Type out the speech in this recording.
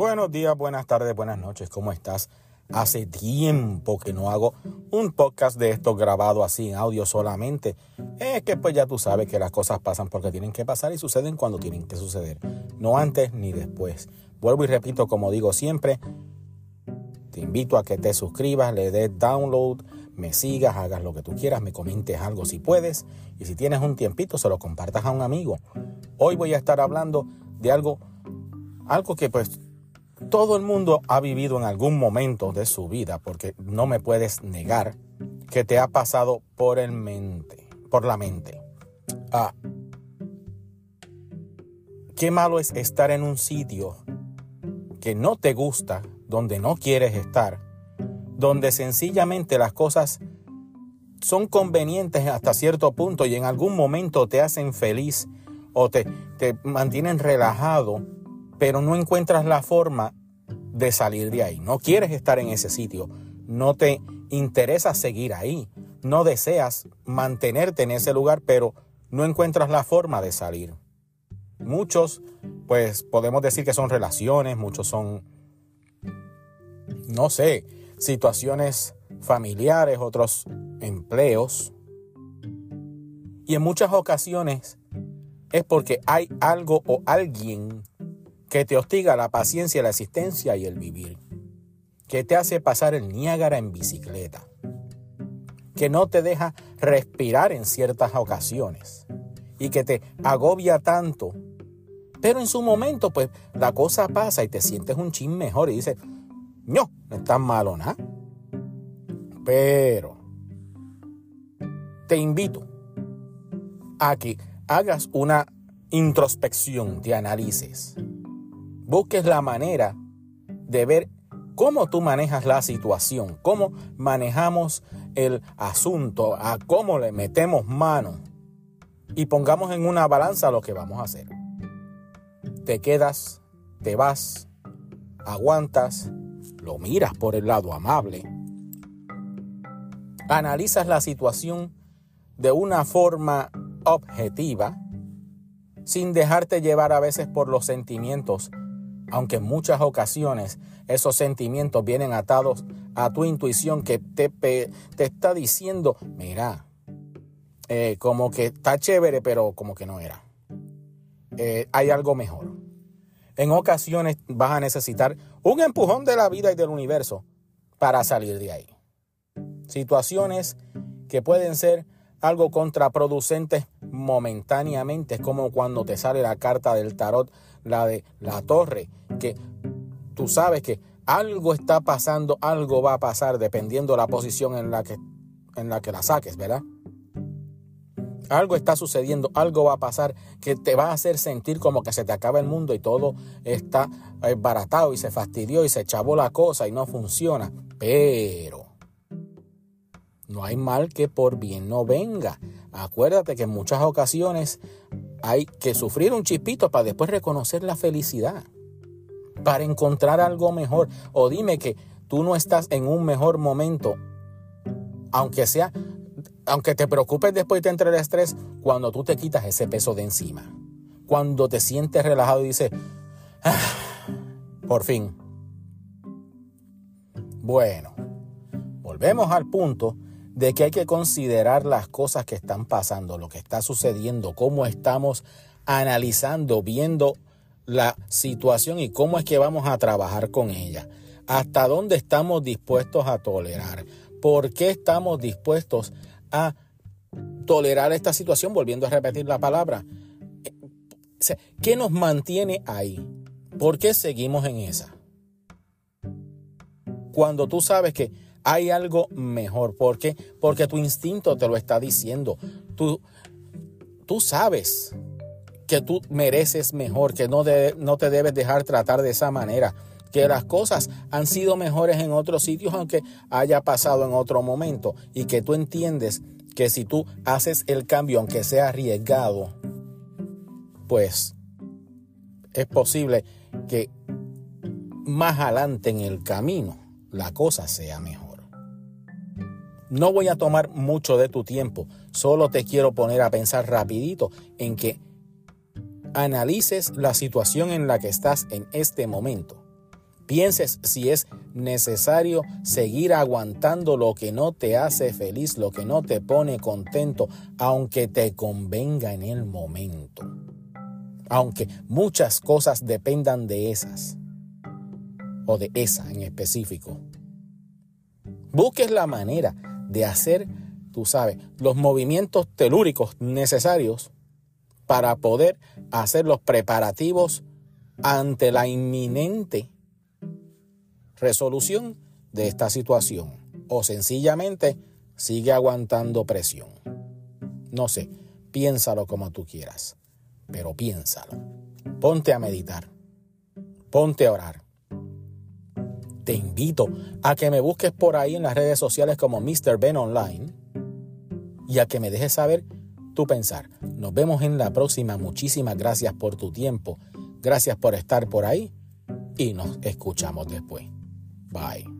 Buenos días, buenas tardes, buenas noches, ¿cómo estás? Hace tiempo que no hago un podcast de esto grabado así en audio solamente. Es que pues ya tú sabes que las cosas pasan porque tienen que pasar y suceden cuando tienen que suceder. No antes ni después. Vuelvo y repito, como digo siempre, te invito a que te suscribas, le des download, me sigas, hagas lo que tú quieras, me comentes algo si puedes y si tienes un tiempito se lo compartas a un amigo. Hoy voy a estar hablando de algo, algo que pues todo el mundo ha vivido en algún momento de su vida, porque no me puedes negar que te ha pasado por el mente, por la mente. Ah, qué malo es estar en un sitio que no te gusta, donde no quieres estar, donde sencillamente las cosas son convenientes hasta cierto punto y en algún momento te hacen feliz o te, te mantienen relajado, pero no encuentras la forma de salir de ahí. No quieres estar en ese sitio. No te interesa seguir ahí. No deseas mantenerte en ese lugar, pero no encuentras la forma de salir. Muchos, pues podemos decir que son relaciones, muchos son, no sé, situaciones familiares, otros empleos. Y en muchas ocasiones es porque hay algo o alguien que te hostiga la paciencia, la existencia y el vivir, que te hace pasar el Niágara en bicicleta, que no te deja respirar en ciertas ocasiones y que te agobia tanto. Pero en su momento, pues la cosa pasa y te sientes un chin mejor y dices, no, no es malo nada. Pero te invito a que hagas una introspección, te analices busques la manera de ver cómo tú manejas la situación, cómo manejamos el asunto, a cómo le metemos mano y pongamos en una balanza lo que vamos a hacer. Te quedas, te vas, aguantas, lo miras por el lado amable, analizas la situación de una forma objetiva, sin dejarte llevar a veces por los sentimientos aunque en muchas ocasiones esos sentimientos vienen atados a tu intuición que te, te está diciendo, mira, eh, como que está chévere, pero como que no era. Eh, hay algo mejor. En ocasiones vas a necesitar un empujón de la vida y del universo para salir de ahí. Situaciones que pueden ser algo contraproducentes momentáneamente, es como cuando te sale la carta del tarot, la de la torre, que tú sabes que algo está pasando, algo va a pasar dependiendo la posición en la que, en la, que la saques, ¿verdad? Algo está sucediendo, algo va a pasar que te va a hacer sentir como que se te acaba el mundo y todo está baratado y se fastidió y se chavó la cosa y no funciona. Pero no hay mal que por bien no venga. Acuérdate que en muchas ocasiones hay que sufrir un chispito para después reconocer la felicidad, para encontrar algo mejor. O dime que tú no estás en un mejor momento, aunque sea, aunque te preocupes después y te entre el estrés, cuando tú te quitas ese peso de encima, cuando te sientes relajado y dices, ah, por fin. Bueno, volvemos al punto de que hay que considerar las cosas que están pasando, lo que está sucediendo, cómo estamos analizando, viendo la situación y cómo es que vamos a trabajar con ella. Hasta dónde estamos dispuestos a tolerar. ¿Por qué estamos dispuestos a tolerar esta situación? Volviendo a repetir la palabra. ¿Qué nos mantiene ahí? ¿Por qué seguimos en esa? Cuando tú sabes que hay algo mejor. ¿Por qué? Porque tu instinto te lo está diciendo. Tú, tú sabes que tú mereces mejor, que no, no te debes dejar tratar de esa manera, que las cosas han sido mejores en otros sitios aunque haya pasado en otro momento y que tú entiendes que si tú haces el cambio aunque sea arriesgado, pues es posible que más adelante en el camino la cosa sea mejor. No voy a tomar mucho de tu tiempo, solo te quiero poner a pensar rapidito en que analices la situación en la que estás en este momento Pienses si es necesario seguir aguantando lo que no te hace feliz, lo que no te pone contento, aunque te convenga en el momento. Aunque muchas cosas dependan de esas, o de esa en específico. Busques la manera de hacer, tú sabes, los movimientos telúricos necesarios para poder hacer los preparativos ante la inminente resolución de esta situación o sencillamente sigue aguantando presión. No sé, piénsalo como tú quieras, pero piénsalo. Ponte a meditar, ponte a orar. Te invito a que me busques por ahí en las redes sociales como Mr. Ben Online y a que me dejes saber pensar. Nos vemos en la próxima. Muchísimas gracias por tu tiempo. Gracias por estar por ahí y nos escuchamos después. Bye.